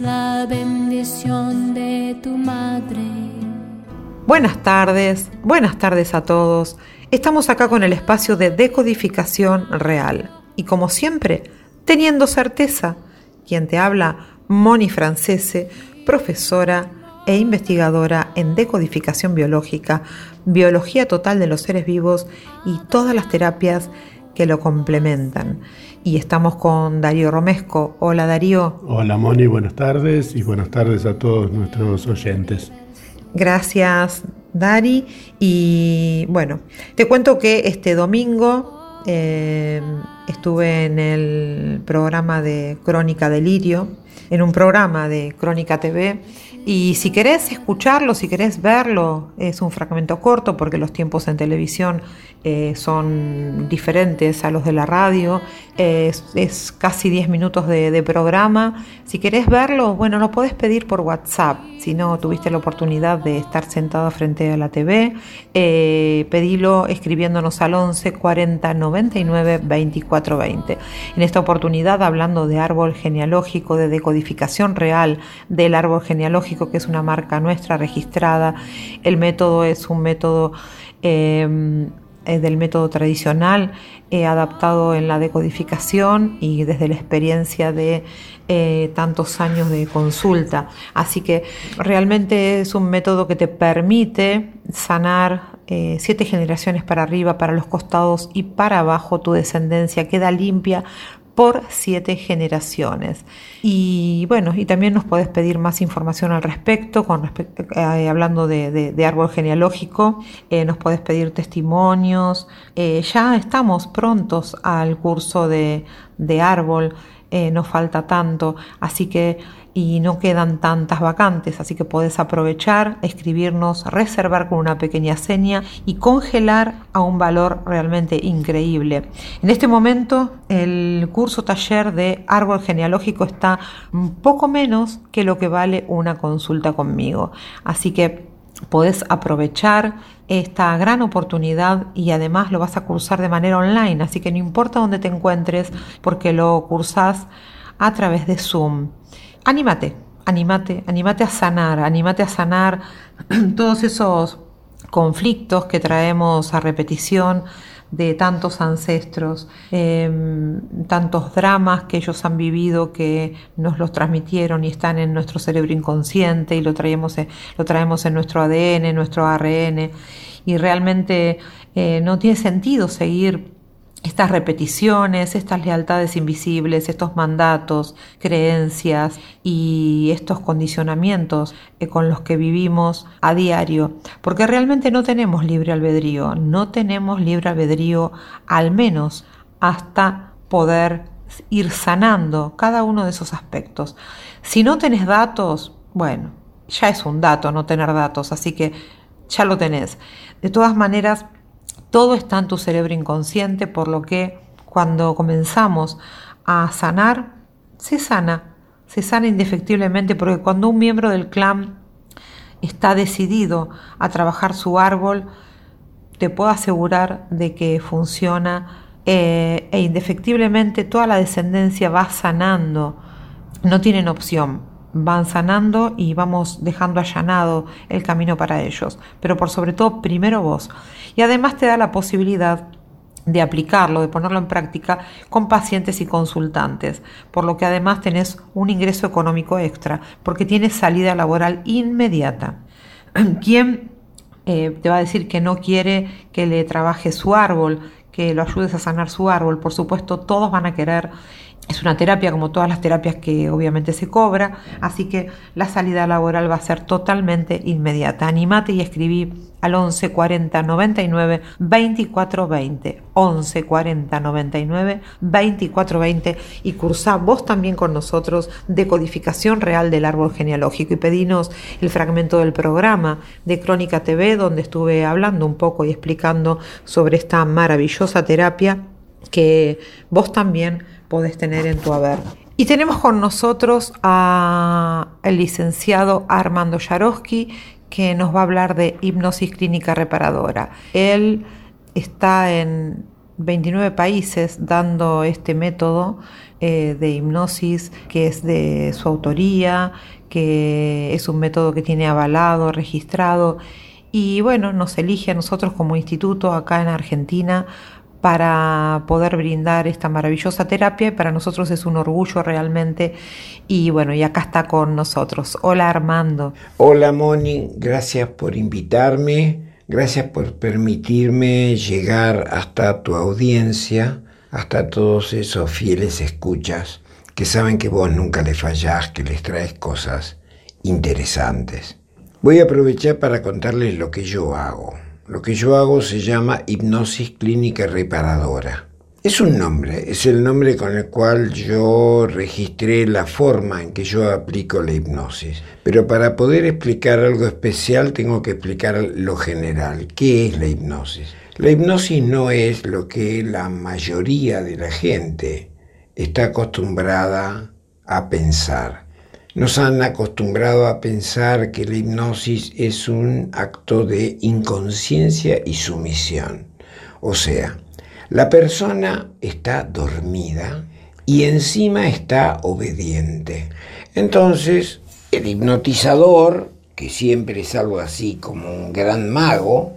la bendición de tu madre. Buenas tardes, buenas tardes a todos. Estamos acá con el espacio de decodificación real. Y como siempre, teniendo certeza, quien te habla, Moni Francese, profesora e investigadora en decodificación biológica, biología total de los seres vivos y todas las terapias que lo complementan. Y estamos con Darío Romesco. Hola Darío. Hola Moni, buenas tardes y buenas tardes a todos nuestros oyentes. Gracias Dari. Y bueno, te cuento que este domingo eh, estuve en el programa de Crónica Delirio, en un programa de Crónica TV y si querés escucharlo, si querés verlo, es un fragmento corto porque los tiempos en televisión eh, son diferentes a los de la radio. es, casi 10 minutos de, programa. Si querés verlo, bueno, lo podés pedir por WhatsApp. Si no tuviste la oportunidad de estar sentado frente a la TV, eh, pedilo escribiéndonos al 11 40 99 24 20. En esta oportunidad, hablando de árbol genealógico, de decodificación real del árbol genealógico, que es una marca nuestra registrada. El método es un método em, del método tradicional, adaptado en la decodificación y desde la experiencia de eh, tantos años de consulta. Así que realmente es un método que te permite sanar eh, siete generaciones para arriba, para los costados y para abajo. Tu descendencia queda limpia por siete generaciones. Y bueno, y también nos puedes pedir más información al respecto, con eh, hablando de, árbol genealógico, eh, nos puedes pedir testimonios. Eh, ya estamos prontos al curso de, de árbol, nos falta tanto, así que y no quedan tantas vacantes, así que podés aprovechar, escribirnos, reservar con una pequeña seña y congelar a un valor realmente increíble. En este momento el curso taller de árbol genealógico está un poco menos que lo que vale una consulta conmigo, así que podés aprovechar esta gran oportunidad y además lo vas a cursar de manera online, así que no importa dónde te encuentres porque lo cursás a través de Zoom anímate, anímate, anímate a sanar, anímate a sanar todos esos conflictos que traemos a repetición de tantos ancestros, em, tantos dramas que ellos han vivido que nos los transmitieron y están en nuestro cerebro inconsciente y lo traemos, lo traemos en nuestro ADN, en nuestro ARN y realmente eh, no tiene sentido seguir estas repeticiones, estas lealtades invisibles, estos mandatos, creencias y estos condicionamientos eh, con los que vivimos a diario, porque realmente no tenemos libre albedrío, no tenemos libre albedrío al menos hasta poder ir sanando cada uno de esos aspectos. Si no tenés datos, bueno, ya es un dato no tener datos, así que ya lo tenés. De todas maneras, todo está en tu cerebro inconsciente, por lo que cuando comenzamos a sanar, se sana, se sana indefectiblemente, porque cuando un miembro del clan está decidido a trabajar su árbol, te puedo asegurar de que funciona eh, e indefectiblemente toda la descendencia va sanando, no tienen opción van sanando y vamos dejando allanado el camino para ellos. Pero por sobre todo, primero vos. Y además te da la posibilidad de aplicarlo, de ponerlo en práctica con pacientes y consultantes, por lo que además tenés un ingreso económico extra, porque tienes salida laboral inmediata. ¿Quién eh, te va a decir que no quiere que le trabaje su árbol, que lo ayudes a sanar su árbol? Por supuesto, todos van a querer es una terapia como todas las terapias que obviamente se cobra, así que la salida laboral va a ser totalmente inmediata. Animate y escribí al 11 40 99 24 20. 11 40 99 24 20 y cursá vos también con nosotros decodificación real del árbol genealógico y pedinos el fragmento del programa de Crónica TV donde estuve hablando un poco y explicando sobre esta maravillosa terapia que vos también podés tener en tu haber. Y tenemos con nosotros a el licenciado Armando Yarosky, que nos va a hablar de hipnosis clínica reparadora. Él está en 29 países dando este método eh, de hipnosis que es de su autoría, que es un método que tiene avalado, registrado y bueno, nos elige a nosotros como instituto acá en Argentina para poder brindar esta maravillosa terapia para nosotros es un orgullo realmente y bueno, y acá está con nosotros. Hola Armando. Hola Moni, gracias por invitarme, gracias por permitirme llegar hasta tu audiencia, hasta todos esos fieles escuchas que saben que vos nunca les fallás, que les traes cosas interesantes. Voy a aprovechar para contarles lo que yo hago. Lo que yo hago se llama hipnosis clínica reparadora. Es un nombre, es el nombre con el cual yo registré la forma en que yo aplico la hipnosis. Pero para poder explicar algo especial tengo que explicar lo general. ¿Qué es la hipnosis? La hipnosis no es lo que la mayoría de la gente está acostumbrada a pensar. Nos han acostumbrado a pensar que la hipnosis es un acto de inconsciencia y sumisión. O sea, la persona está dormida y encima está obediente. Entonces, el hipnotizador, que siempre es algo así como un gran mago,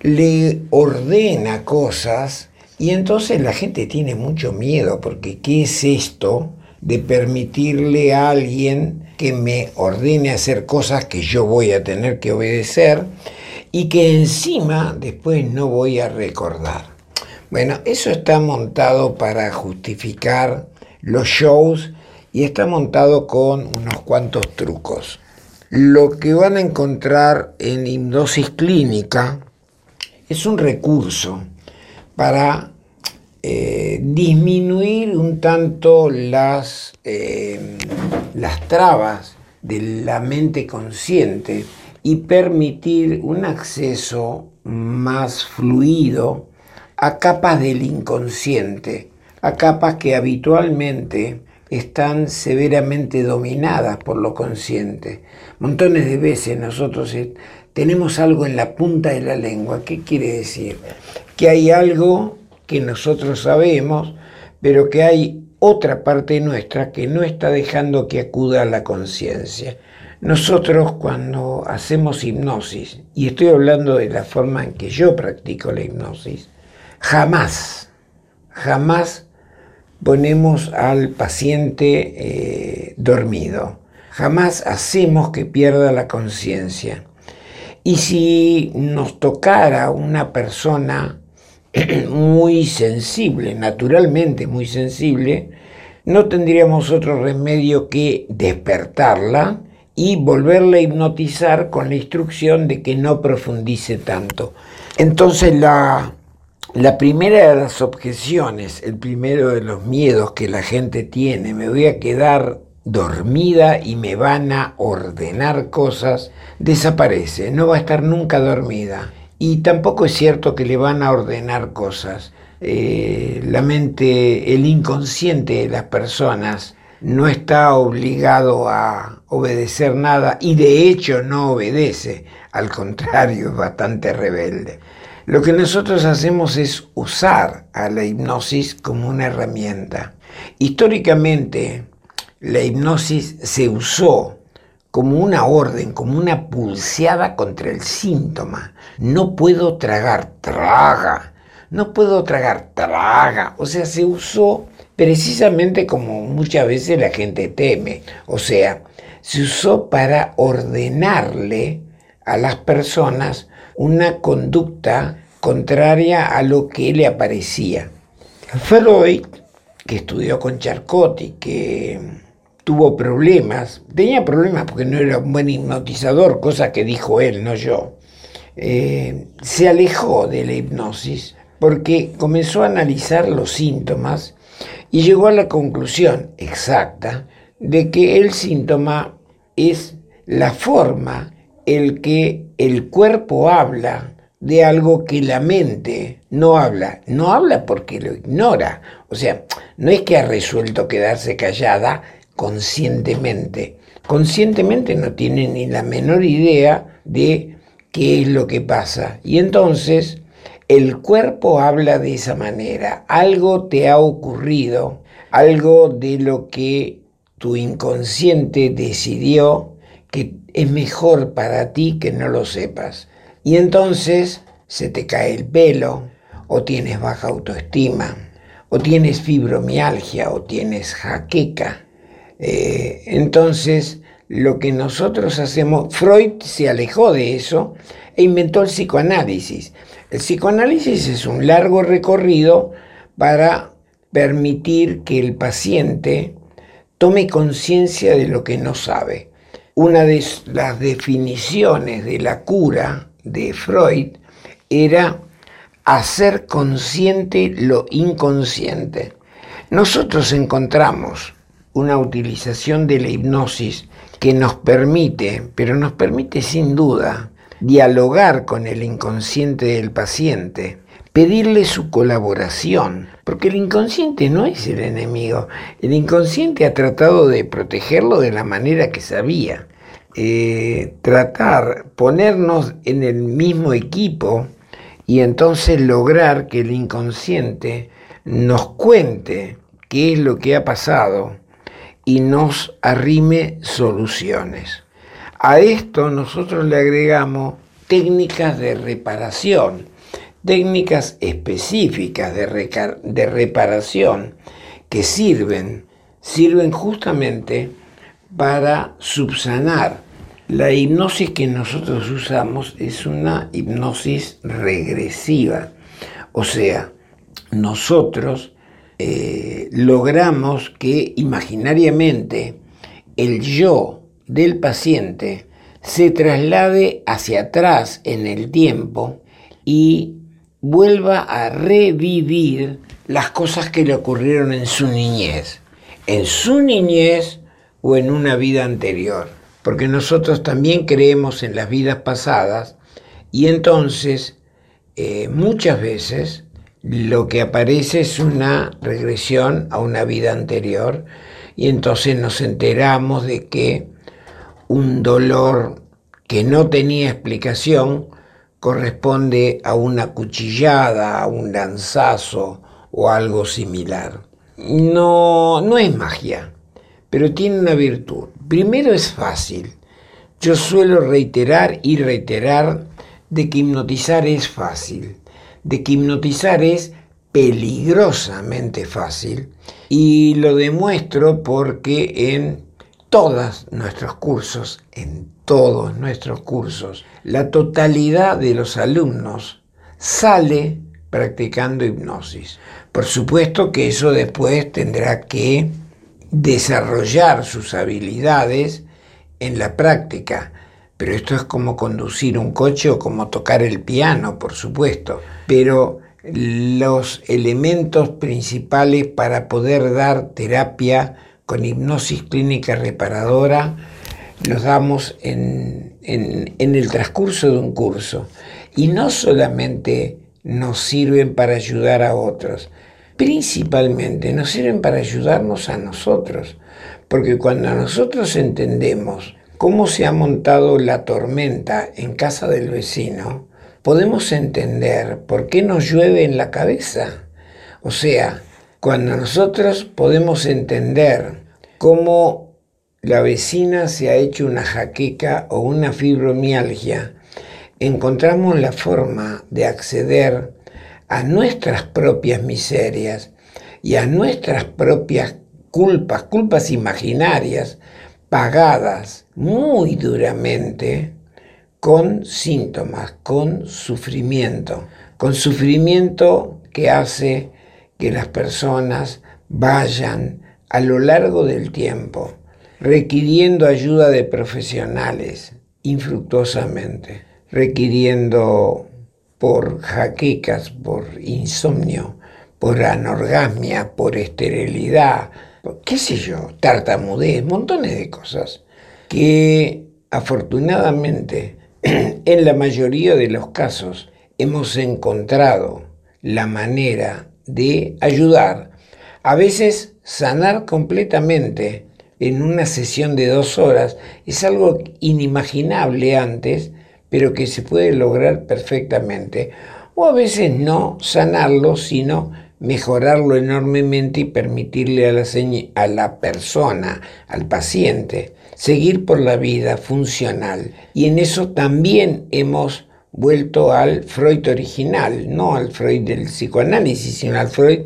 le ordena cosas y entonces la gente tiene mucho miedo porque ¿qué es esto? De permitirle a alguien que me ordene hacer cosas que yo voy a tener que obedecer y que encima después no voy a recordar. Bueno, eso está montado para justificar los shows y está montado con unos cuantos trucos. Lo que van a encontrar en hipnosis clínica es un recurso para eh, disminuir un tanto las, eh, las trabas de la mente consciente y permitir un acceso más fluido a capas del inconsciente, a capas que habitualmente están severamente dominadas por lo consciente. Montones de veces nosotros eh, tenemos algo en la punta de la lengua. ¿Qué quiere decir? Que hay algo que nosotros sabemos, pero que hay otra parte nuestra que no está dejando que acuda a la conciencia. Nosotros cuando hacemos hipnosis, y estoy hablando de la forma en que yo practico la hipnosis, jamás, jamás ponemos al paciente eh, dormido, jamás hacemos que pierda la conciencia. Y si nos tocara una persona muy sensible, naturalmente muy sensible, no tendríamos otro remedio que despertarla y volverla a hipnotizar con la instrucción de que no profundice tanto. Entonces la, la primera de las objeciones, el primero de los miedos que la gente tiene, me voy a quedar dormida y me van a ordenar cosas, desaparece, no va a estar nunca dormida. Y tampoco es cierto que le van a ordenar cosas. Eh, la mente, el inconsciente de las personas no está obligado a obedecer nada y de hecho no obedece, al contrario, es bastante rebelde. Lo que nosotros hacemos es usar a la hipnosis como una herramienta. Históricamente, la hipnosis se usó como una orden, como una pulseada contra el síntoma. No puedo tragar, traga. No puedo tragar, traga. O sea, se usó precisamente como muchas veces la gente teme. O sea, se usó para ordenarle a las personas una conducta contraria a lo que le aparecía. Freud, que estudió con Charcotti, que tuvo problemas, tenía problemas porque no era un buen hipnotizador, cosa que dijo él, no yo, eh, se alejó de la hipnosis porque comenzó a analizar los síntomas y llegó a la conclusión exacta de que el síntoma es la forma en que el cuerpo habla de algo que la mente no habla. No habla porque lo ignora. O sea, no es que ha resuelto quedarse callada, conscientemente. Conscientemente no tiene ni la menor idea de qué es lo que pasa. Y entonces el cuerpo habla de esa manera. Algo te ha ocurrido, algo de lo que tu inconsciente decidió que es mejor para ti que no lo sepas. Y entonces se te cae el pelo, o tienes baja autoestima, o tienes fibromialgia, o tienes jaqueca. Eh, entonces, lo que nosotros hacemos, Freud se alejó de eso e inventó el psicoanálisis. El psicoanálisis es un largo recorrido para permitir que el paciente tome conciencia de lo que no sabe. Una de las definiciones de la cura de Freud era hacer consciente lo inconsciente. Nosotros encontramos una utilización de la hipnosis que nos permite, pero nos permite sin duda, dialogar con el inconsciente del paciente, pedirle su colaboración, porque el inconsciente no es el enemigo, el inconsciente ha tratado de protegerlo de la manera que sabía. Eh, tratar, ponernos en el mismo equipo y entonces lograr que el inconsciente nos cuente qué es lo que ha pasado y nos arrime soluciones. A esto nosotros le agregamos técnicas de reparación, técnicas específicas de, de reparación que sirven, sirven justamente para subsanar. La hipnosis que nosotros usamos es una hipnosis regresiva, o sea, nosotros eh, logramos que imaginariamente el yo del paciente se traslade hacia atrás en el tiempo y vuelva a revivir las cosas que le ocurrieron en su niñez, en su niñez o en una vida anterior, porque nosotros también creemos en las vidas pasadas y entonces eh, muchas veces lo que aparece es una regresión a una vida anterior y entonces nos enteramos de que un dolor que no tenía explicación corresponde a una cuchillada, a un lanzazo o algo similar. No, no es magia, pero tiene una virtud. Primero es fácil. Yo suelo reiterar y reiterar de que hipnotizar es fácil, de que hipnotizar es peligrosamente fácil y lo demuestro porque en todos nuestros cursos, en todos nuestros cursos, la totalidad de los alumnos sale practicando hipnosis. Por supuesto que eso después tendrá que desarrollar sus habilidades en la práctica, pero esto es como conducir un coche o como tocar el piano, por supuesto. Pero los elementos principales para poder dar terapia con hipnosis clínica reparadora los damos en, el transcurso de un curso. Y no solamente nos sirven para ayudar a otros, principalmente nos sirven para ayudarnos a nosotros. Porque cuando nosotros entendemos cómo se ha montado la tormenta en casa del vecino, podemos entender por qué nos llueve en la cabeza. O sea, cuando nosotros podemos entender cómo la vecina se ha hecho una jaqueca o una fibromialgia, encontramos la forma de acceder a nuestras propias miserias y a nuestras propias culpas, culpas imaginarias, pagadas muy duramente con síntomas, con sufrimiento, con sufrimiento que hace que las personas vayan a lo largo del tiempo requiriendo ayuda de profesionales infructuosamente, requiriendo por jaquecas, por insomnio, por anorgasmia, por esterilidad, qué sé yo, tartamudez, montones de cosas que afortunadamente en la mayoría de los casos hemos encontrado la manera de ayudar, a veces sanar completamente en una sesión de dos horas es algo inimaginable antes, pero que se puede lograr perfectamente. o a veces no sanarlo, sino mejorarlo enormemente y permitirle a la, a la persona, al paciente, seguir por la vida funcional. Y en eso también hemos vuelto al Freud original, no al Freud del psicoanálisis, sino al Freud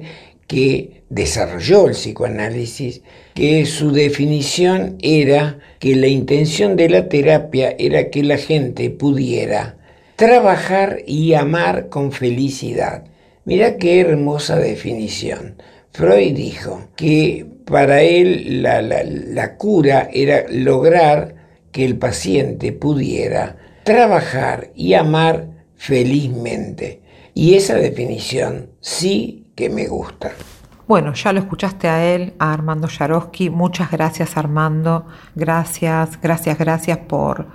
que desarrolló el psicoanálisis, que su definición era que la intención de la terapia era que la gente pudiera trabajar y amar con felicidad. Mira qué hermosa definición. Freud dijo que para él la, cura era lograr que el paciente pudiera trabajar y amar felizmente. Y esa definición sí que me gusta. Bueno, ya lo escuchaste a él, a Armando Yarosky. Muchas gracias Armando. Gracias, gracias, gracias por,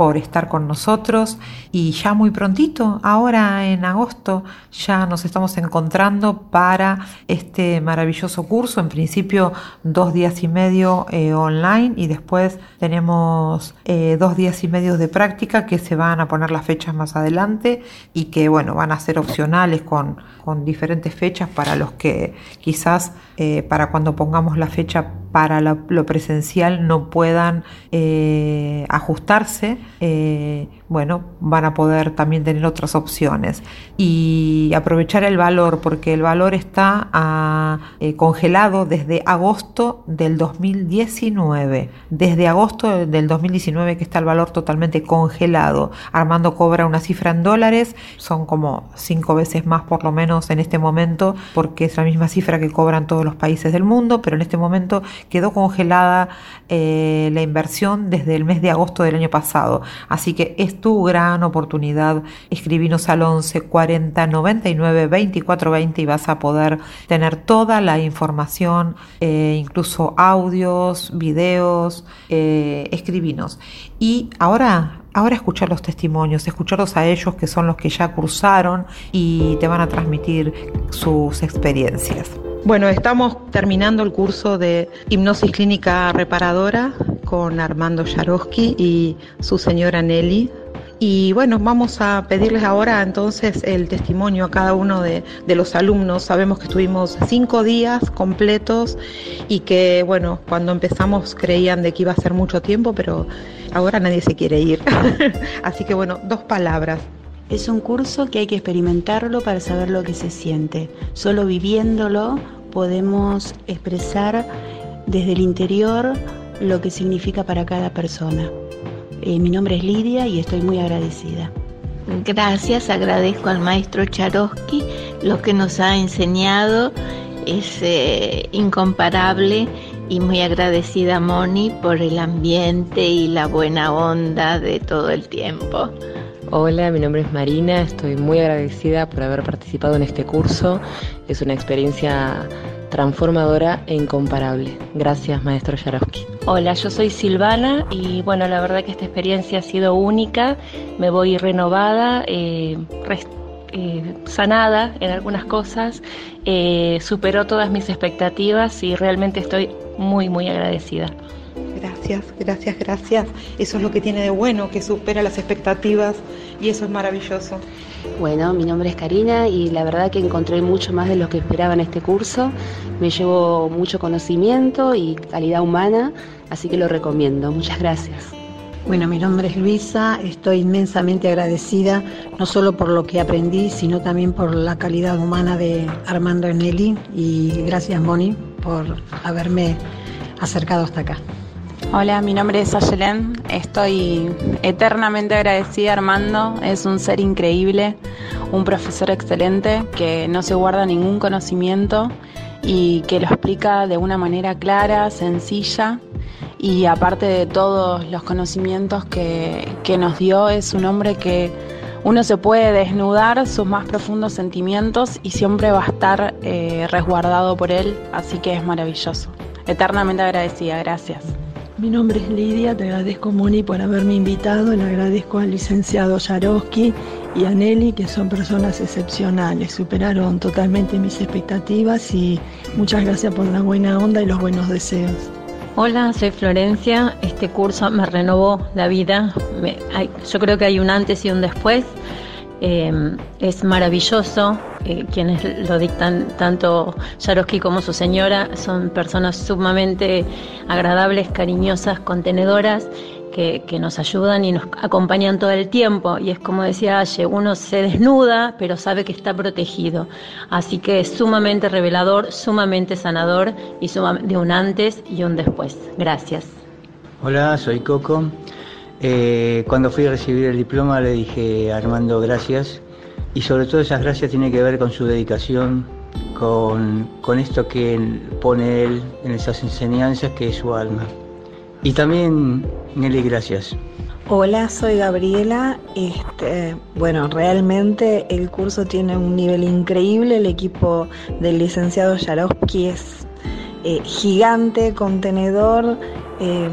por estar con nosotros. Y ya muy prontito, ahora en agosto, ya nos estamos encontrando para este maravilloso curso, en principio dos días y medio eh, online y después tenemos eh, dos días y medio de práctica que se van a poner las fechas más adelante y que bueno, van a ser opcionales con, con diferentes fechas para los que quizás eh, para cuando pongamos la fecha para lo, presencial no puedan eh, ajustarse, eh, bueno, van a poder también tener otras opciones y aprovechar el valor, porque el valor está ah, eh, congelado desde agosto del 2019. Desde agosto del 2019 que está el valor totalmente congelado. Armando cobra una cifra en dólares, son como cinco veces más por lo menos en este momento, porque es la misma cifra que cobran todos los países del mundo, pero en este momento quedó congelada eh, la inversión desde el mes de agosto del año pasado. Así que tu gran oportunidad. Escribinos al 11 40 99 24 20 y vas a poder tener toda la información, eh, incluso audios, videos. Eh, escribinos. Y ahora Ahora escuchar los testimonios, escucharlos a ellos que son los que ya cursaron y te van a transmitir sus experiencias. Bueno, estamos terminando el curso de hipnosis clínica reparadora con Armando Yarosky y su señora Nelly. Y bueno, vamos a pedirles ahora entonces el testimonio a cada uno de, los alumnos. Sabemos que estuvimos cinco días completos y que bueno, cuando empezamos creían de que iba a ser mucho tiempo, pero ahora nadie se quiere ir. Así que bueno, dos palabras. Es un curso que hay que experimentarlo para saber lo que se siente. Solo viviéndolo podemos expresar desde el interior lo que significa para cada persona. Eh, mi nombre es Lidia y estoy muy agradecida. Gracias, agradezco al maestro Charosky. Lo que nos ha enseñado es eh, incomparable y muy agradecida Moni por el ambiente y la buena onda de todo el tiempo. Hola, mi nombre es Marina, estoy muy agradecida por haber participado en este curso. Es una experiencia transformadora e incomparable. Gracias, maestro Yarowski. Hola, yo soy Silvana y bueno, la verdad que esta experiencia ha sido única. Me voy renovada, eh, eh, sanada en algunas cosas, eh, superó todas mis expectativas y realmente estoy muy, muy agradecida. Gracias, gracias, gracias. Eso es lo que tiene de bueno, que supera las expectativas y eso es maravilloso. Bueno, mi nombre es Karina y la verdad que encontré mucho más de lo que esperaba en este curso. Me llevo mucho conocimiento y calidad humana, así que lo recomiendo. Muchas gracias. Bueno, mi nombre es Luisa, estoy inmensamente agradecida, no solo por lo que aprendí, sino también por la calidad humana de Armando Enelli y gracias Moni por haberme acercado hasta acá. Hola, mi nombre es Ayelen. Estoy eternamente agradecida Armando. Es un ser increíble, un profesor excelente que no se guarda ningún conocimiento y que lo explica de una manera clara, sencilla. Y aparte de todos los conocimientos que, nos dio, es un hombre que uno se puede desnudar sus más profundos sentimientos y siempre va a estar eh, resguardado por él. Así que es maravilloso. Eternamente agradecida. Gracias. Mi nombre es Lidia, te agradezco Moni por haberme invitado, le agradezco al licenciado Yaroski y a Nelly, que son personas excepcionales, superaron totalmente mis expectativas y muchas gracias por la buena onda y los buenos deseos. Hola, soy Florencia, este curso me renovó la vida, yo creo que hay un antes y un después. Eh, es maravilloso, eh, quienes lo dictan, tanto Yaroski como su señora, son personas sumamente agradables, cariñosas, contenedoras. Que, que, nos ayudan y nos acompañan todo el tiempo. Y es como decía Aye, uno se desnuda, pero sabe que está protegido. Así que es sumamente revelador, sumamente sanador y de un antes y un después. Gracias. Hola, soy Coco. Eh, cuando fui a recibir el diploma le dije a Armando gracias y sobre todo esas gracias tienen que ver con su dedicación, con, con esto que pone él en esas enseñanzas que es su alma. Y también Nelly, gracias. Hola, soy Gabriela. Este, bueno, realmente el curso tiene un nivel increíble. El equipo del licenciado Yarovsky es eh, gigante, contenedor. Eh,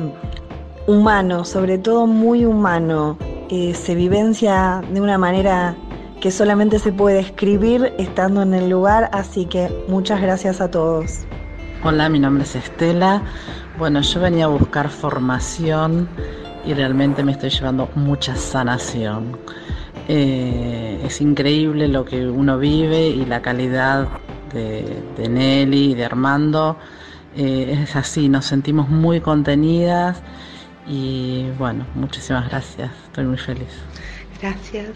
humano, sobre todo muy humano. Se vivencia de una manera que solamente se puede escribir estando en el lugar, así que muchas gracias a todos. Hola, mi nombre es Estela. Bueno, yo venía a buscar formación y realmente me estoy llevando mucha sanación. Eh, es increíble lo que uno vive y la calidad de, Nelly y de Armando. Eh, es así, nos sentimos muy contenidas y bueno, muchísimas gracias, estoy muy feliz. Gracias.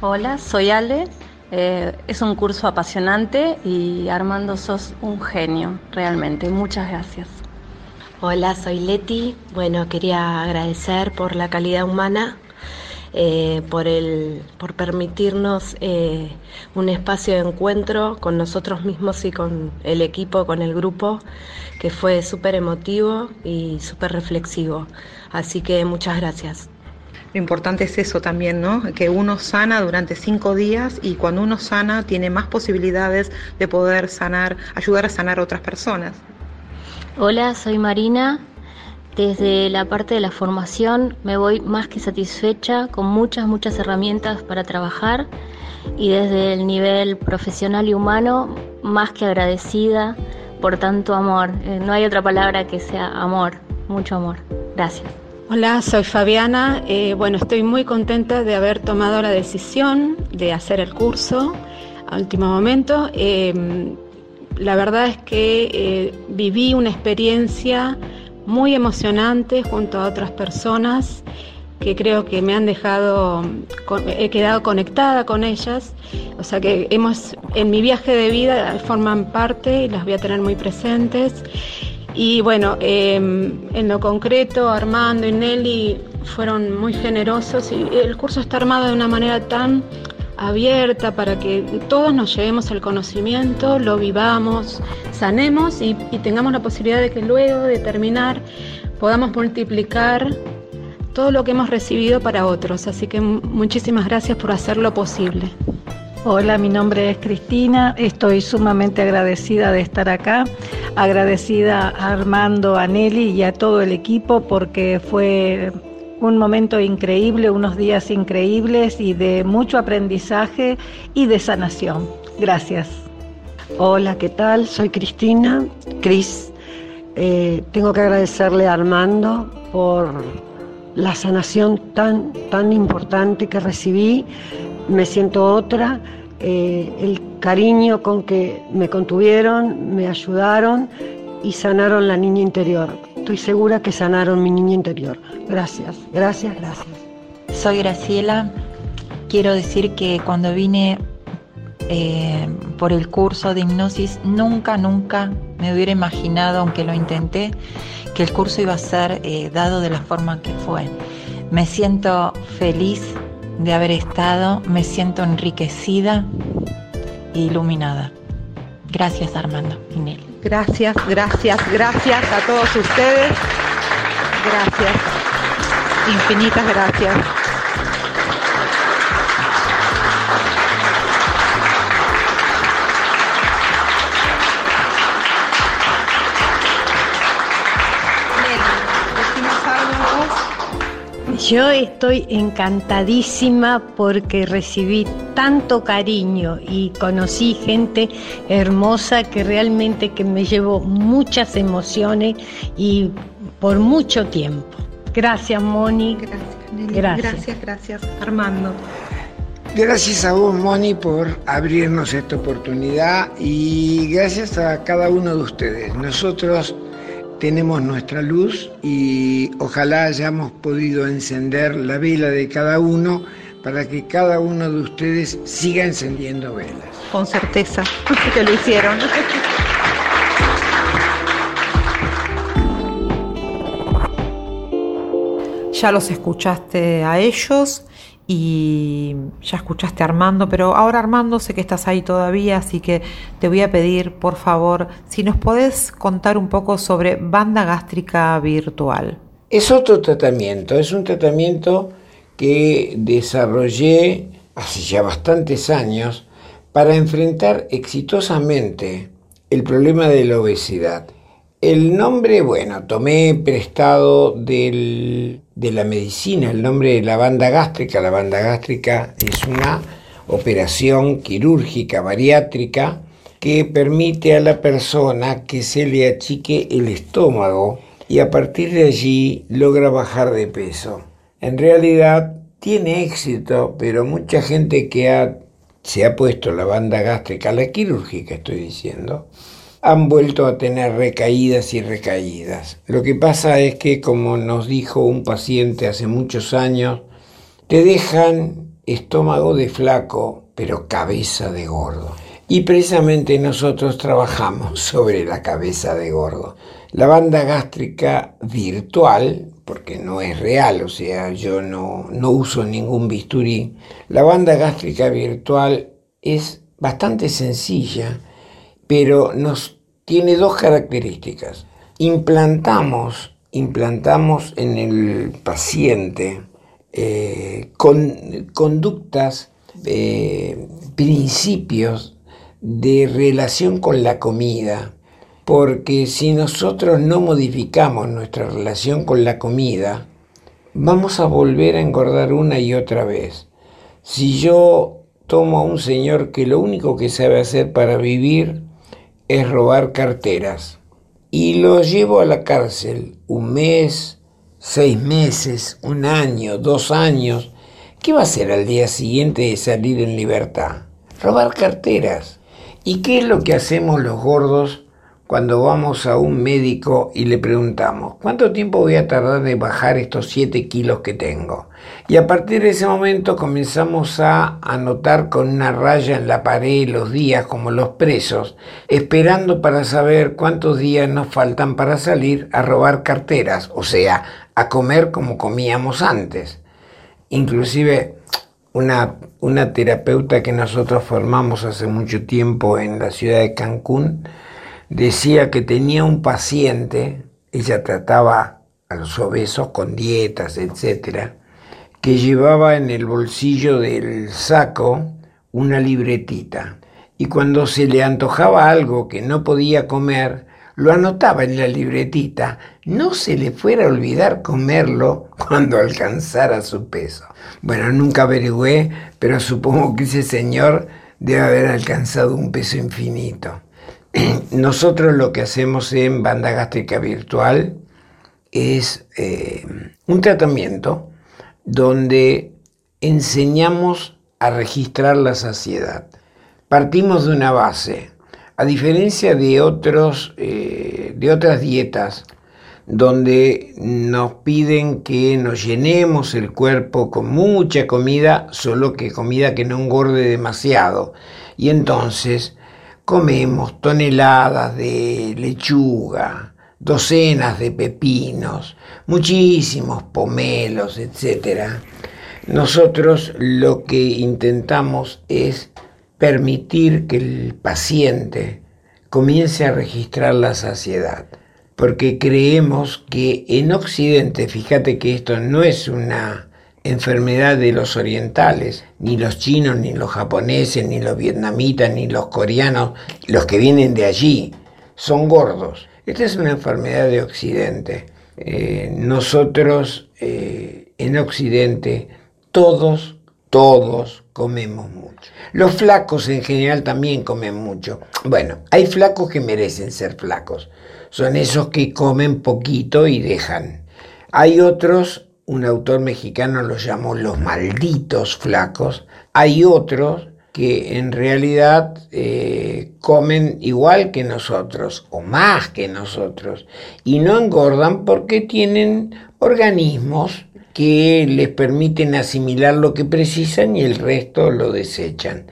Hola, soy Ale. Eh, es un curso apasionante y Armando sos un genio, realmente. Muchas gracias. Hola, soy Leti. Bueno, quería agradecer por la calidad humana, eh, por, el, por permitirnos eh, un espacio de encuentro con nosotros mismos y con el equipo, con el grupo que fue súper emotivo y súper reflexivo. Así que muchas gracias. Lo importante es eso también, ¿no? Que uno sana durante cinco días y cuando uno sana tiene más posibilidades de poder sanar, ayudar a sanar a otras personas. Hola, soy Marina. Desde la parte de la formación me voy más que satisfecha, con muchas, muchas herramientas para trabajar y desde el nivel profesional y humano más que agradecida por tanto amor. Eh, no hay otra palabra que sea amor, mucho amor. Gracias. Hola, soy Fabiana. Eh, bueno, estoy muy contenta de haber tomado la decisión de hacer el curso a último momento. Em, la verdad es que eh, viví una experiencia muy emocionante junto a otras personas que creo que me han dejado, he quedado conectada con ellas, o sea que hemos, en mi viaje de vida forman parte y las voy a tener muy presentes. Y bueno, em, en lo concreto, Armando y Nelly fueron muy generosos y el curso está armado de una manera tan abierta para que todos nos llevemos el conocimiento, lo vivamos, sanemos y, y tengamos la posibilidad de que luego de terminar podamos multiplicar todo lo que hemos recibido para otros. Así que muchísimas gracias por hacerlo posible. Hola, mi nombre es Cristina, estoy sumamente agradecida de estar acá, agradecida a Armando, a Nelly y a todo el equipo porque fue un momento increíble, unos días increíbles y de mucho aprendizaje y de sanación. Gracias. Hola, ¿qué tal? Soy Cristina, Cris. Eh, tengo que agradecerle a Armando por la sanación tan, tan importante que recibí, me siento otra, eh, el cariño con que me contuvieron, me ayudaron y sanaron la niña interior. Estoy segura que sanaron mi niña interior. Gracias, gracias, gracias. Soy Graciela. Quiero decir que cuando vine eh, por el curso de hipnosis, nunca, nunca me hubiera imaginado, aunque lo intenté, que el curso iba a ser eh, dado de la forma que fue. Me siento feliz de haber estado, me siento enriquecida e iluminada. Gracias Armando Gracias, gracias, gracias a todos ustedes. Gracias. Infinitas gracias. Yo estoy encantadísima porque recibí tanto cariño y conocí gente hermosa que realmente que me llevó muchas emociones y por mucho tiempo. Gracias, Moni. Gracias, gracias, gracias, Armando. Gracias a vos, Moni, por abrirnos esta oportunidad y gracias a cada uno de ustedes. Nosotros tenemos nuestra luz y ojalá hayamos podido encender la vela de cada uno para que cada uno de ustedes siga encendiendo velas. Con certeza que lo hicieron. Ya los escuchaste a ellos y ya escuchaste a Armando, pero ahora Armando sé que estás ahí todavía, así que te voy a pedir por favor si nos podés contar un poco sobre banda gástrica virtual. Es otro tratamiento, es un tratamiento que desarrollé hace ya bastantes años para enfrentar exitosamente el problema de la obesidad. El nombre, bueno, tomé prestado de la medicina, el nombre de la banda gástrica. La banda gástrica es una operación quirúrgica bariátrica que permite a la persona que se le achique el estómago y a partir de allí logra bajar de peso. En realidad tiene éxito, pero mucha gente que se ha puesto la banda gástrica, la quirúrgica estoy diciendo, han vuelto a tener recaídas y recaídas. Lo que pasa es que, como nos dijo un paciente hace muchos años, te dejan estómago de flaco, pero cabeza de gordo. Y precisamente nosotros trabajamos sobre la cabeza de gordo. La banda gástrica virtual, porque no es real, o sea, yo no, no uso ningún bisturí, la banda gástrica virtual es bastante sencilla pero nos tiene dos características. Implantamos, implantamos en el paciente eh, con, conductas, eh, principios de relación con la comida, porque si nosotros no modificamos nuestra relación con la comida, vamos a volver a engordar una y otra vez. Si yo tomo a un señor que lo único que sabe hacer para vivir es robar carteras. Y lo llevo a la cárcel un mes, seis meses, un año, dos años. ¿Qué va a hacer al día siguiente de salir en libertad? Robar carteras. ¿Y qué es lo que hacemos los gordos cuando vamos a un médico y le preguntamos, ¿cuánto tiempo voy a tardar de bajar estos 7 kilos que tengo? Y a partir de ese momento comenzamos a anotar con una raya en la pared los días como los presos, esperando para saber cuántos días nos faltan para salir a robar carteras, o sea, a comer como comíamos antes. Inclusive una, una terapeuta que nosotros formamos hace mucho tiempo en la ciudad de Cancún, decía que tenía un paciente, ella trataba a los obesos con dietas, etcétera, que llevaba en el bolsillo del saco una libretita y cuando se le antojaba algo que no podía comer, lo anotaba en la libretita, no se le fuera a olvidar comerlo cuando alcanzara su peso. Bueno, nunca averigüé, pero supongo que ese señor debe haber alcanzado un peso infinito. nosotros lo que hacemos en banda gástrica virtual es eh, un tratamiento donde enseñamos a registrar la saciedad. Partimos de una base. A diferencia de, otros, eh, de otras dietas, donde nos piden que nos llenemos el cuerpo con mucha comida, solo que comida que no engorde demasiado. Y entonces comemos toneladas de lechuga, docenas de pepinos, muchísimos pomelos, etc. Nosotros lo que intentamos es permitir que el paciente comience a registrar la saciedad, porque creemos que en Occidente, fíjate que esto no es una enfermedad de los orientales, ni los chinos, ni los japoneses, ni los vietnamitas, ni los coreanos, los que vienen de allí, son gordos. Esta es una enfermedad de Occidente. Eh, nosotros eh, en Occidente, todos, todos comemos mucho. Los flacos en general también comen mucho. Bueno, hay flacos que merecen ser flacos. Son esos que comen poquito y dejan. Hay otros un autor mexicano los llamó los malditos flacos. Hay otros que en realidad eh, comen igual que nosotros o más que nosotros y no engordan porque tienen organismos que les permiten asimilar lo que precisan y el resto lo desechan.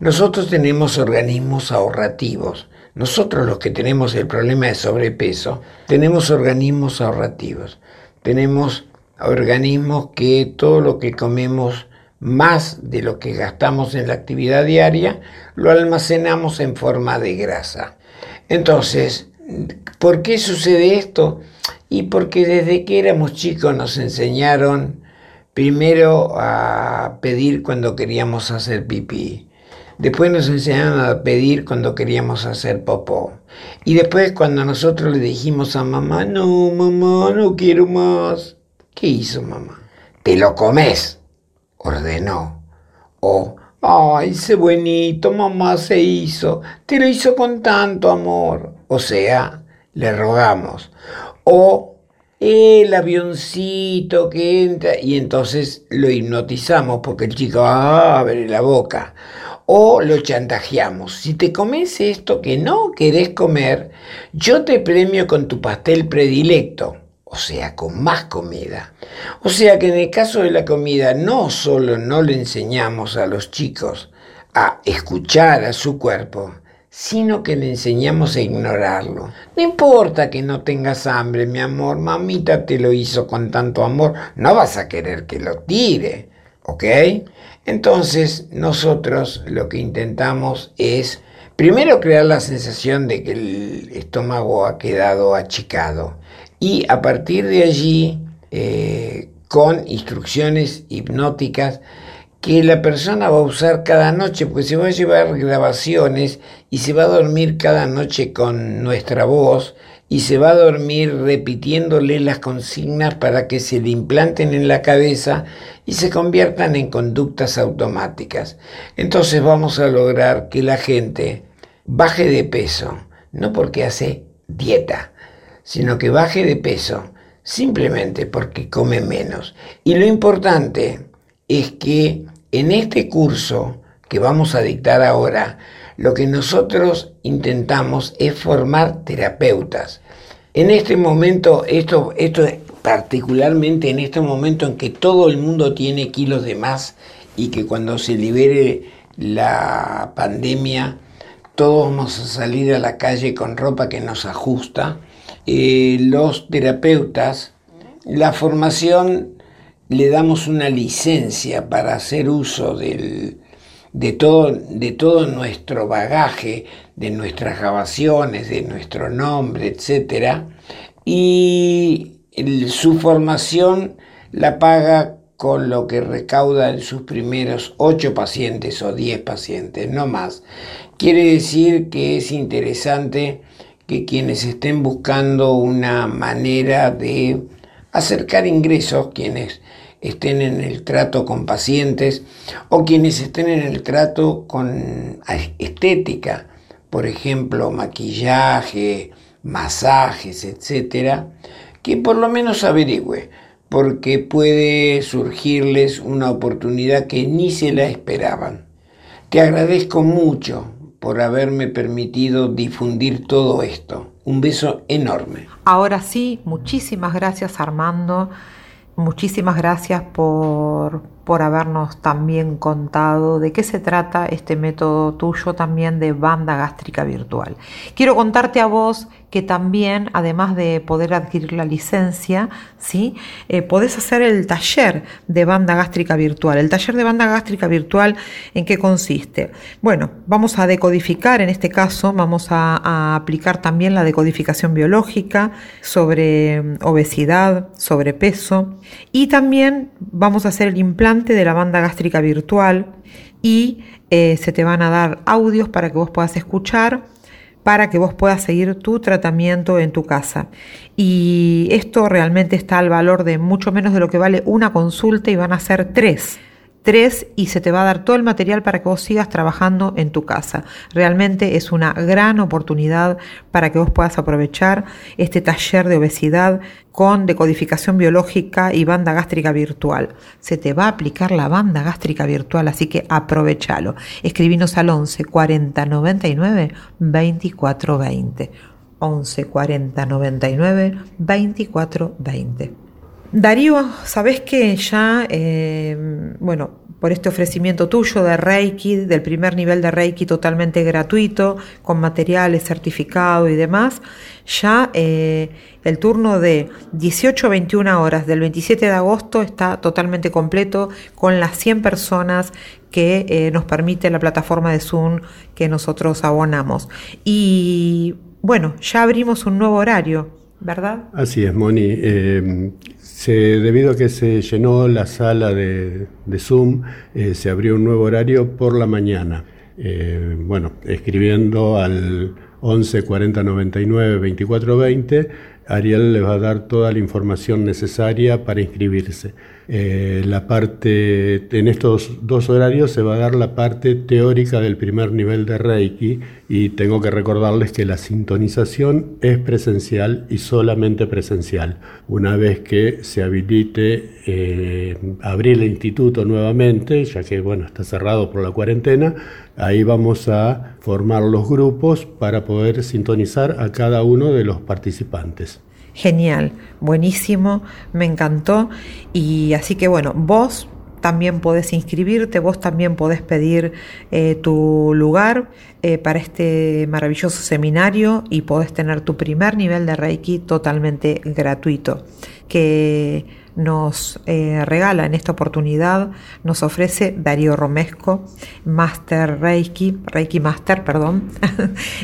Nosotros tenemos organismos ahorrativos. Nosotros los que tenemos el problema de sobrepeso, tenemos organismos ahorrativos. Tenemos organismos que todo lo que comemos más de lo que gastamos en la actividad diaria, lo almacenamos en forma de grasa. Entonces, ¿por qué sucede esto? Y porque desde que éramos chicos nos enseñaron primero a pedir cuando queríamos hacer pipí. Después nos enseñaron a pedir cuando queríamos hacer popó. Y después cuando nosotros le dijimos a mamá, no, mamá, no quiero más. ¿Qué hizo mamá? Te lo comes, ordenó. O, ay, ese buenito, mamá se hizo. Te lo hizo con tanto amor. O sea, le rogamos o el avioncito que entra y entonces lo hipnotizamos porque el chico abre la boca o lo chantajeamos. Si te comes esto que no querés comer, yo te premio con tu pastel predilecto, o sea, con más comida. O sea que en el caso de la comida no solo no le enseñamos a los chicos a escuchar a su cuerpo, sino que le enseñamos a ignorarlo. No importa que no tengas hambre, mi amor, mamita te lo hizo con tanto amor, no vas a querer que lo tire, ¿ok? Entonces nosotros lo que intentamos es primero crear la sensación de que el estómago ha quedado achicado y a partir de allí, eh, con instrucciones hipnóticas, que la persona va a usar cada noche, porque se va a llevar grabaciones y se va a dormir cada noche con nuestra voz y se va a dormir repitiéndole las consignas para que se le implanten en la cabeza y se conviertan en conductas automáticas. Entonces vamos a lograr que la gente baje de peso, no porque hace dieta, sino que baje de peso simplemente porque come menos. Y lo importante es que en este curso que vamos a dictar ahora, lo que nosotros intentamos es formar terapeutas. En este momento, esto, esto particularmente en este momento en que todo el mundo tiene kilos de más y que cuando se libere la pandemia, todos vamos a salir a la calle con ropa que nos ajusta, eh, los terapeutas, la formación le damos una licencia para hacer uso de, todo, de todo nuestro bagaje, de nuestras grabaciones, de nuestro nombre, etc. Y su formación la paga con lo que recauda en sus primeros ocho pacientes o diez pacientes, no más. Quiere decir que es interesante que quienes estén buscando una manera de acercar ingresos, quienes estén en el trato con pacientes o quienes estén en el trato con estética, por ejemplo, maquillaje, masajes, etcétera, que por lo menos averigüe, porque puede surgirles una oportunidad que ni se la esperaban. Te agradezco mucho por haberme permitido difundir todo esto. Un beso enorme. Ahora sí, muchísimas gracias Armando. Muchísimas gracias por, por habernos también contado de qué se trata este método tuyo también de banda gástrica virtual. Quiero contarte a vos que también, además de poder adquirir la licencia, ¿sí? Eh, podés hacer el taller de banda gástrica virtual. El taller de banda gástrica virtual, ¿en qué consiste? Bueno, vamos a decodificar, en este caso, vamos a, a aplicar también la decodificación biológica sobre obesidad, sobrepeso y también vamos a hacer el implante de la banda gástrica virtual y eh, se te van a dar audios para que vos puedas escuchar para que vos puedas seguir tu tratamiento en tu casa. Y esto realmente está al valor de mucho menos de lo que vale una consulta y van a ser tres y se te va a dar todo el material para que vos sigas trabajando en tu casa. Realmente es una gran oportunidad para que vos puedas aprovechar este taller de obesidad con decodificación biológica y banda gástrica virtual. Se te va a aplicar la banda gástrica virtual, así que aprovechalo. Escribinos al 11 40 99 24 20. 11 40 99 24 20. Darío, sabes que ya, eh, bueno, por este ofrecimiento tuyo de Reiki, del primer nivel de Reiki totalmente gratuito, con materiales certificados y demás, ya eh, el turno de 18 a 21 horas del 27 de agosto está totalmente completo con las 100 personas que eh, nos permite la plataforma de Zoom que nosotros abonamos. Y bueno, ya abrimos un nuevo horario, ¿verdad? Así es, Moni. Se, debido a que se llenó la sala de, Zoom, eh, se abrió un nuevo horario por la mañana. Eh, bueno, escribiendo al 11 40 99 24 20, Ariel les va a dar toda la información necesaria para inscribirse. Eh, la parte, en estos dos horarios se va a dar la parte teórica del primer nivel de Reiki y tengo que recordarles que la sintonización es presencial y solamente presencial. Una vez que se habilite eh, abrir el instituto nuevamente, ya que bueno, está cerrado por la cuarentena, ahí vamos a formar los grupos para poder sintonizar a cada uno de los participantes. Genial, buenísimo, me encantó. Y así que bueno, vos también podés inscribirte, vos también podés pedir eh, tu lugar eh, para este maravilloso seminario y podés tener tu primer nivel de Reiki totalmente gratuito. Que nos eh, regala en esta oportunidad, nos ofrece Darío Romesco, Master Reiki, Reiki Master, perdón.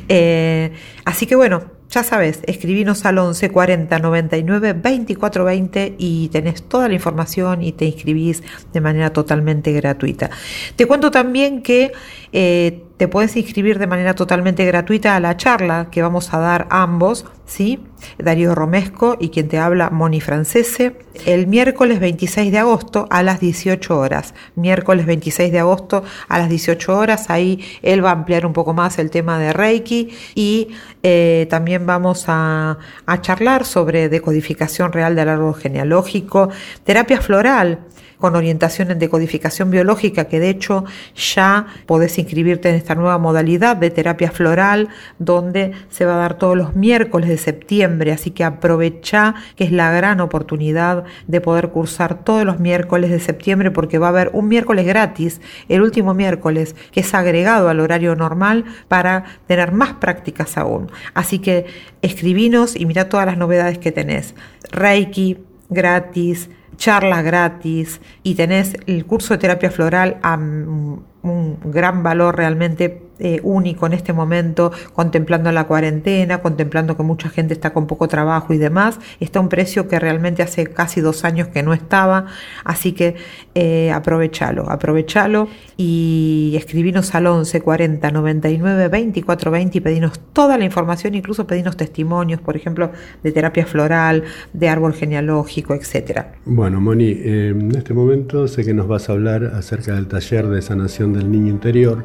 así que bueno, ya sabes, escribinos al 11 40 99 24 20 y tenés toda la información y te inscribís de manera totalmente gratuita. Te cuento también que eh, te puedes inscribir de manera totalmente gratuita a la charla que vamos a dar ambos, ¿sí? Darío Romesco y quien te habla, Moni Francese, el miércoles 26 de agosto a las 18 horas. Miércoles 26 de agosto a las 18 horas, ahí él va a ampliar un poco más el tema de Reiki y eh, también vamos a, a charlar sobre decodificación real del árbol genealógico, terapia floral, con orientación en decodificación biológica, que de hecho ya podés inscribirte en esta nueva modalidad de terapia floral, donde se va a dar todos los miércoles de septiembre, así que aprovecha que es la gran oportunidad de poder cursar todos los miércoles de septiembre, porque va a haber un miércoles gratis, el último miércoles, que es agregado al horario normal para tener más prácticas aún. Así que escribinos y mira todas las novedades que tenés. Reiki gratis, charlas gratis y tenés el curso de terapia floral a un gran valor realmente eh, único en este momento, contemplando la cuarentena, contemplando que mucha gente está con poco trabajo y demás. Está un precio que realmente hace casi dos años que no estaba, así que eh, aprovechalo, aprovechalo y escribinos al 11 40 99 24 20 y pedinos toda la información, incluso pedinos testimonios, por ejemplo, de terapia floral, de árbol genealógico, etcétera. Bueno, Moni, eh, en este momento sé que nos vas a hablar acerca del taller de sanación del niño interior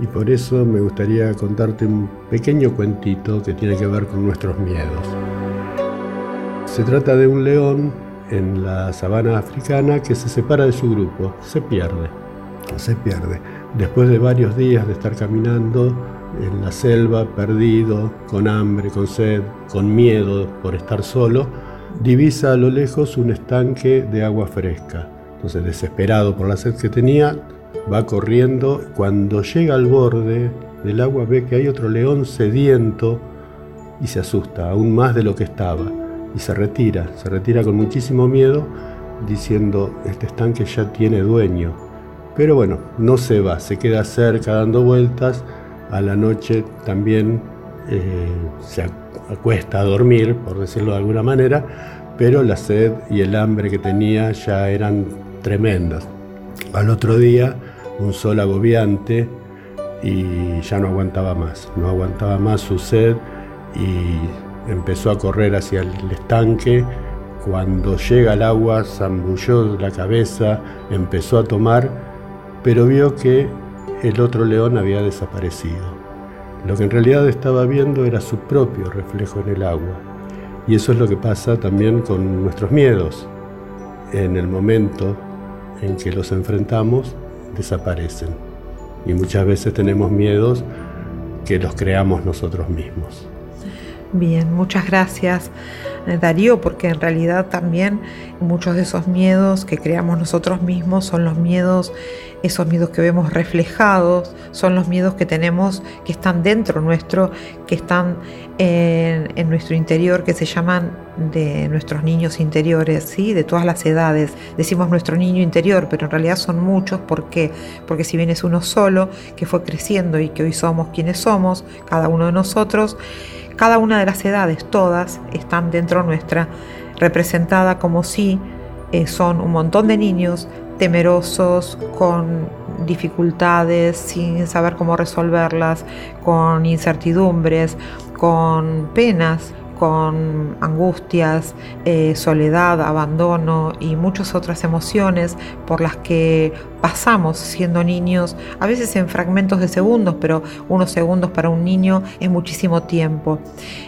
y por eso me gustaría contarte un pequeño cuentito que tiene que ver con nuestros miedos. Se trata de un león en la sabana africana que se separa de su grupo, se pierde, se pierde. Después de varios días de estar caminando en la selva, perdido, con hambre, con sed, con miedo por estar solo, divisa a lo lejos un estanque de agua fresca. Entonces, desesperado por la sed que tenía, va corriendo, cuando llega al borde del agua ve que hay otro león sediento y se asusta aún más de lo que estaba y se retira, se retira con muchísimo miedo diciendo este estanque ya tiene dueño. Pero bueno, no se va, se queda cerca dando vueltas, a la noche también eh, se acuesta a dormir, por decirlo de alguna manera, pero la sed y el hambre que tenía ya eran tremendas. Al otro día un sol agobiante y ya no aguantaba más, no aguantaba más su sed y empezó a correr hacia el estanque. Cuando llega al agua, zambulló la cabeza, empezó a tomar pero vio que el otro león había desaparecido. Lo que en realidad estaba viendo era su propio reflejo en el agua. Y eso es lo que pasa también con nuestros miedos. En el momento en que los enfrentamos, desaparecen. Y muchas veces tenemos miedos que los creamos nosotros mismos. Bien, muchas gracias Darío, porque en realidad también muchos de esos miedos que creamos nosotros mismos son los miedos, esos miedos que vemos reflejados, son los miedos que tenemos que están dentro nuestro, que están en, nuestro interior, que se llaman de nuestros niños interiores, ¿sí? de todas las edades. Decimos nuestro niño interior, pero en realidad son muchos. ¿Por qué? Porque si bien es uno solo, que fue creciendo y que hoy somos quienes somos, cada uno de nosotros, cada una de las edades, todas, están dentro nuestra, representada como si eh, son un montón de niños temerosos, con dificultades, sin saber cómo resolverlas, con incertidumbres, con penas, con angustias, eh, soledad, abandono y muchas otras emociones por las que pasamos siendo niños, a veces en fragmentos de segundos, pero unos segundos para un niño es muchísimo tiempo.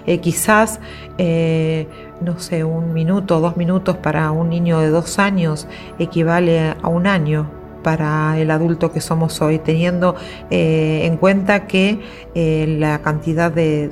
Eh, quizás, eh, no sé, un minuto, dos minutos para un niño de dos años equivale a un año para el adulto que somos hoy, teniendo eh, en cuenta que eh, la cantidad de,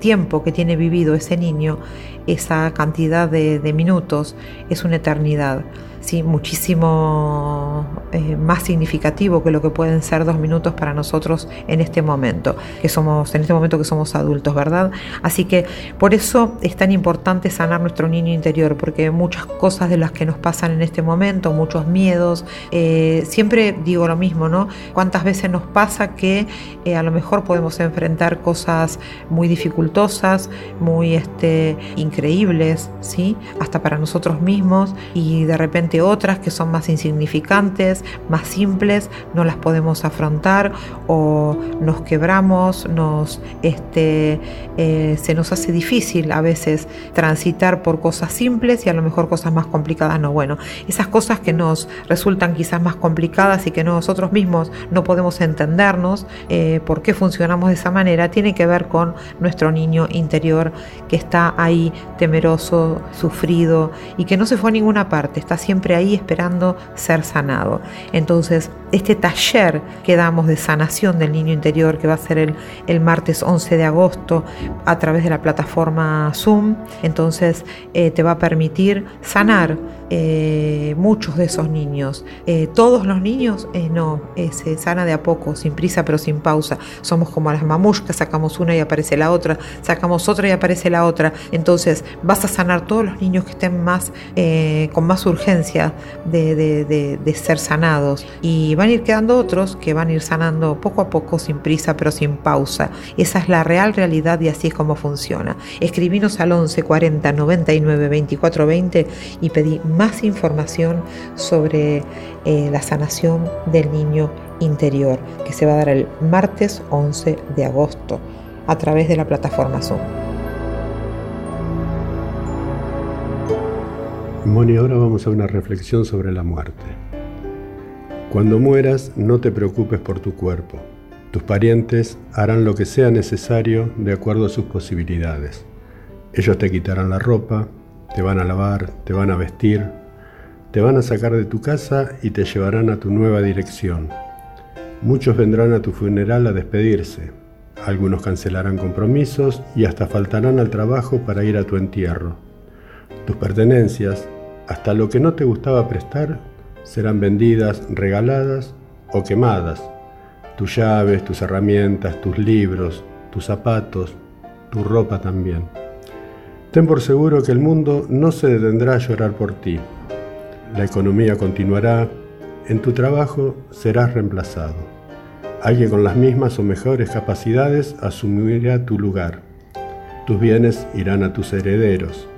tiempo que tiene vivido ese niño, esa cantidad de minutos, es una eternidad sí, muchísimo eh, más significativo que lo que pueden ser dos minutos para nosotros en este momento, que somos, en este momento que somos adultos, ¿verdad? Así que por eso es tan importante sanar nuestro niño interior, porque muchas cosas de las que nos pasan en este momento, muchos miedos, eh, siempre digo lo mismo, ¿no? ¿Cuántas veces nos pasa que eh, a lo mejor podemos enfrentar cosas muy dificultosas, muy este, increíbles, ¿sí? Hasta para nosotros mismos y de repente otras que son más insignificantes, más simples, no las podemos afrontar o nos quebramos, nos, este, eh, se nos hace difícil a veces transitar por cosas simples y a lo mejor cosas más complicadas no. Bueno, esas cosas que nos resultan quizás más complicadas y que nosotros mismos no podemos entendernos eh, por qué funcionamos de esa manera, tiene que ver con nuestro niño interior que está ahí temeroso, sufrido y que no se fue a ninguna parte, está siempre ahí esperando ser sanado. Entonces, este taller que damos de sanación del niño interior, que va a ser el, el martes 11 de agosto a través de la plataforma Zoom, entonces eh, te va a permitir sanar eh, muchos de esos niños. Eh, todos los niños, no, se sana de a poco, sin prisa pero sin pausa. Somos como las mamushkas, sacamos una y aparece la otra, sacamos otra y aparece la otra. Entonces vas a sanar todos los niños que estén más, con más urgencia de ser sanados. Y van a ir quedando otros que van a ir sanando poco a poco, sin prisa, pero sin pausa. Esa es la real realidad y así es como funciona. Escribinos al 11 40 99 24 20 y pedí más información sobre eh, la sanación del niño interior, que se va a dar el martes 11 de agosto a través de la plataforma Zoom. Moni, ahora vamos a una reflexión sobre la muerte. Cuando mueras, no te preocupes por tu cuerpo. Tus parientes harán lo que sea necesario de acuerdo a sus posibilidades. Ellos te quitarán la ropa, te van a lavar, te van a vestir, te van a sacar de tu casa y te llevarán a tu nueva dirección. Muchos vendrán a tu funeral a despedirse. Algunos cancelarán compromisos y hasta faltarán al trabajo para ir a tu entierro. Tus pertenencias, hasta lo que no te gustaba prestar, serán vendidas, regaladas o quemadas. Tus llaves, tus herramientas, tus libros, tus zapatos, tu ropa también. Ten por seguro que el mundo no se detendrá a llorar por ti. La economía continuará, en tu trabajo serás reemplazado. Alguien con las mismas o mejores capacidades asumirá tu lugar. Tus bienes irán a tus herederos.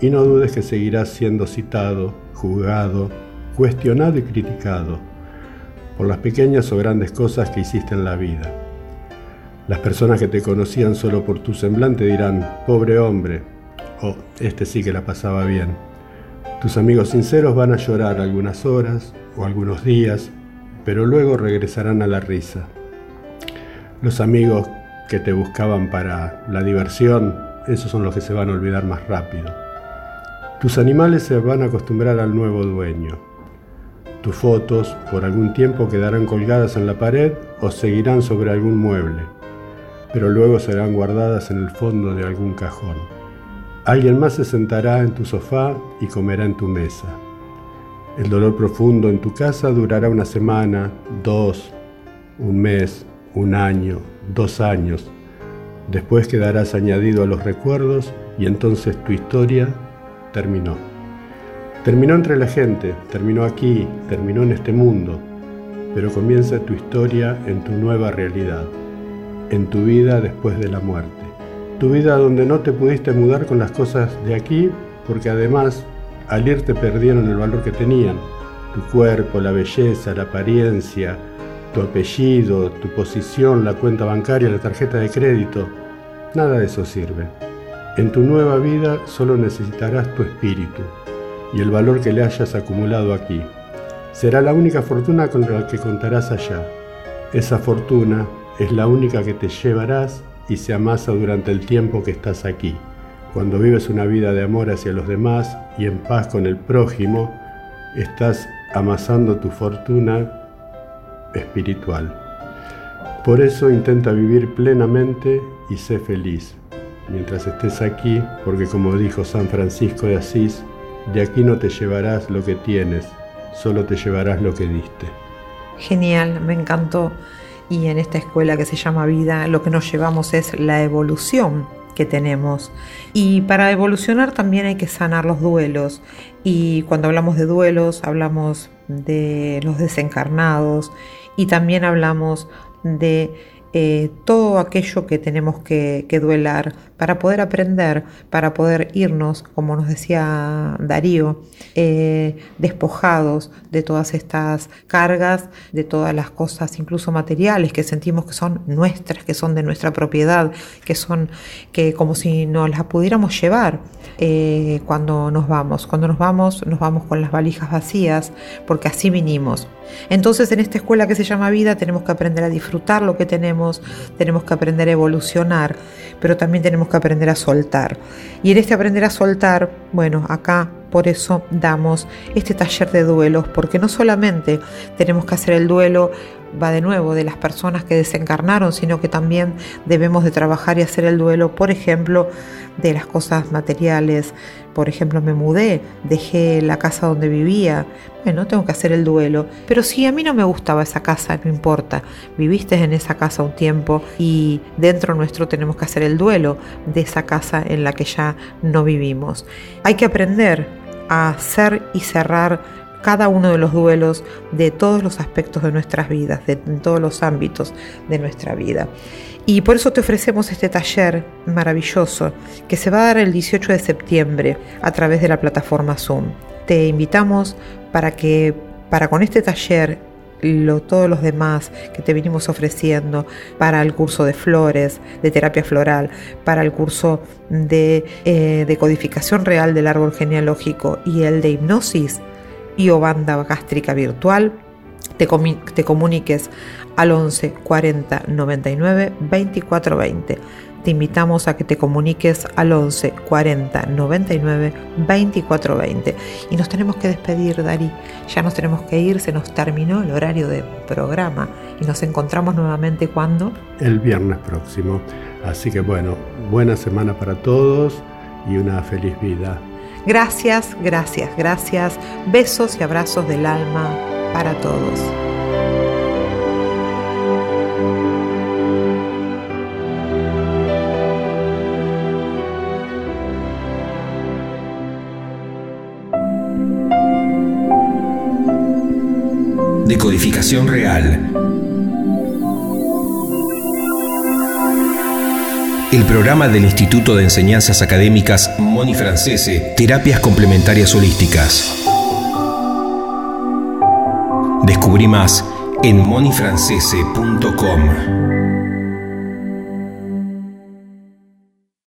Y no dudes que seguirás siendo citado, juzgado, cuestionado y criticado por las pequeñas o grandes cosas que hiciste en la vida. Las personas que te conocían solo por tu semblante dirán, pobre hombre, o este sí que la pasaba bien. Tus amigos sinceros van a llorar algunas horas o algunos días, pero luego regresarán a la risa. Los amigos que te buscaban para la diversión, esos son los que se van a olvidar más rápido. Tus animales se van a acostumbrar al nuevo dueño. Tus fotos por algún tiempo quedarán colgadas en la pared o seguirán sobre algún mueble, pero luego serán guardadas en el fondo de algún cajón. Alguien más se sentará en tu sofá y comerá en tu mesa. El dolor profundo en tu casa durará una semana, dos, un mes, un año, dos años. Después quedarás añadido a los recuerdos y entonces tu historia terminó. Terminó entre la gente, terminó aquí, terminó en este mundo, pero comienza tu historia en tu nueva realidad, en tu vida después de la muerte. Tu vida donde no te pudiste mudar con las cosas de aquí, porque además al irte perdieron el valor que tenían. Tu cuerpo, la belleza, la apariencia, tu apellido, tu posición, la cuenta bancaria, la tarjeta de crédito. Nada de eso sirve. En tu nueva vida solo necesitarás tu espíritu y el valor que le hayas acumulado aquí. Será la única fortuna con la que contarás allá. Esa fortuna es la única que te llevarás y se amasa durante el tiempo que estás aquí. Cuando vives una vida de amor hacia los demás y en paz con el prójimo, estás amasando tu fortuna espiritual. Por eso intenta vivir plenamente y sé feliz mientras estés aquí, porque como dijo San Francisco de Asís, de aquí no te llevarás lo que tienes, solo te llevarás lo que diste. Genial, me encantó. Y en esta escuela que se llama vida, lo que nos llevamos es la evolución que tenemos. Y para evolucionar también hay que sanar los duelos. Y cuando hablamos de duelos, hablamos de los desencarnados y también hablamos de eh, todo aquello que tenemos que, duelar para poder aprender, para poder irnos, como nos decía Darío, eh, despojados de todas estas cargas, de todas las cosas, incluso materiales, que sentimos que son nuestras, que son de nuestra propiedad, que son que como si nos las pudiéramos llevar eh, cuando nos vamos. Cuando nos vamos, nos vamos con las valijas vacías, porque así vinimos. Entonces en esta escuela que se llama vida tenemos que aprender a disfrutar lo que tenemos, tenemos que aprender a evolucionar, pero también tenemos que aprender a soltar. Y en este aprender a soltar, bueno, acá por eso damos este taller de duelos, porque no solamente tenemos que hacer el duelo va de nuevo de las personas que desencarnaron, sino que también debemos de trabajar y hacer el duelo, por ejemplo, de las cosas materiales. Por ejemplo, me mudé, dejé la casa donde vivía. Bueno, tengo que hacer el duelo. Pero si a mí no me gustaba esa casa, no importa. Viviste en esa casa un tiempo y dentro nuestro tenemos que hacer el duelo de esa casa en la que ya no vivimos. Hay que aprender a hacer y cerrar cada uno de los duelos de todos los aspectos de nuestras vidas, de todos los ámbitos de nuestra vida. Y por eso te ofrecemos este taller maravilloso que se va a dar el 18 de septiembre a través de la plataforma Zoom. Te invitamos para que para con este taller lo, todos los demás que te vinimos ofreciendo para el curso de flores, de terapia floral, para el curso de, eh, de codificación real del árbol genealógico y el de hipnosis, y o banda gástrica virtual, te, te comuniques al 11 40 99 24 20. Te invitamos a que te comuniques al 11 40 99 24 20. Y nos tenemos que despedir, Dari. Ya nos tenemos que ir, se nos terminó el horario de programa y nos encontramos nuevamente cuando? El viernes próximo. Así que bueno, buena semana para todos y una feliz vida. Gracias, gracias, gracias. Besos y abrazos del alma para todos. Decodificación real el programa del Instituto de Enseñanzas Académicas Moni Francese, Terapias Complementarias Holísticas. Descubrí más en monifrancese.com.